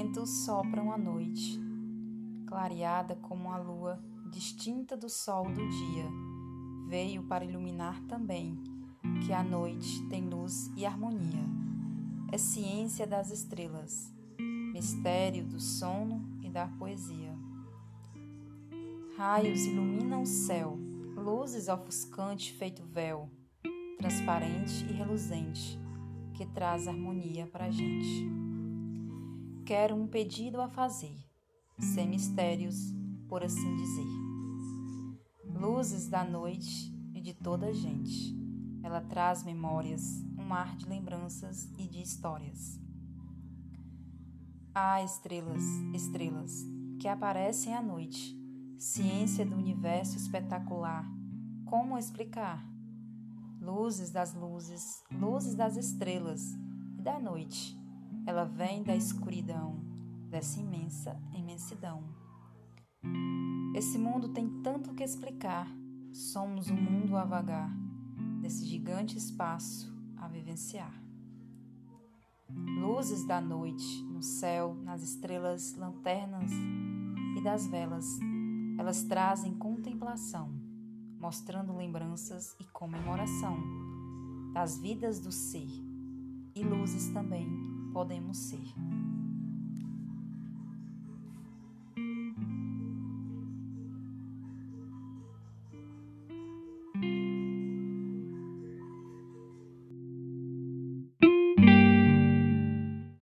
ventos sopram a noite, clareada como a lua, distinta do sol do dia, veio para iluminar também que a noite tem luz e harmonia. É ciência das estrelas, mistério do sono e da poesia. Raios iluminam o céu, luzes ofuscante feito véu, transparente e reluzente, que traz harmonia para a gente. Quero um pedido a fazer, sem mistérios, por assim dizer. Luzes da noite e de toda a gente. Ela traz memórias, um mar de lembranças e de histórias. Há estrelas, estrelas, que aparecem à noite, ciência do universo espetacular. Como explicar? Luzes das luzes, luzes das estrelas e da noite. Ela vem da escuridão, dessa imensa imensidão. Esse mundo tem tanto que explicar. Somos um mundo a vagar desse gigante espaço a vivenciar. Luzes da noite, no céu, nas estrelas, lanternas e das velas, elas trazem contemplação, mostrando lembranças e comemoração das vidas do ser, e luzes também podemos ser.